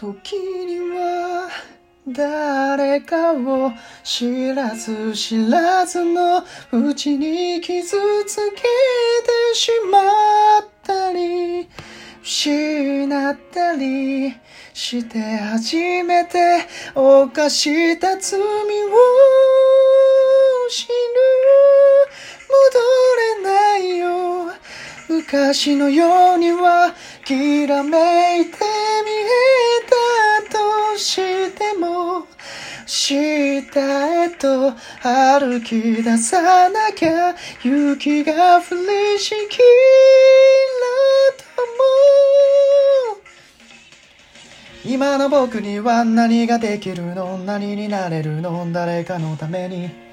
時には誰かを知らず知らずのうちに傷つけてしまったり失ったりして初めて犯した罪を知る戻れないよ昔のようにはきらめいて見え下へと歩き出さなきゃ雪が降りしきらとも。今の僕には何ができるの？何になれるの？誰かのために。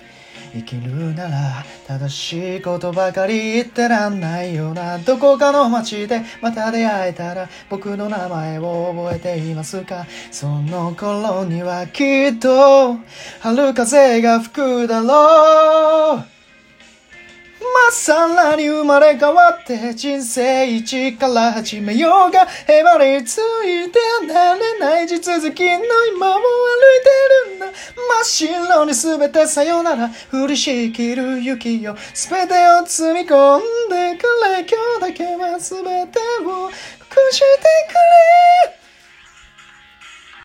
生きるなら正しいことばかり言ってらんないよなどこかの街でまた出会えたら僕の名前を覚えていますかその頃にはきっと春風が吹くだろうさらに生まれ変わって人生一から始めようがへばりついて離れない。地続きの今を歩いてるんだ。真っ白に全てさよなら。降りしきる雪よ全てを積み込んでくれ。今日だけは全てを隠してくれ。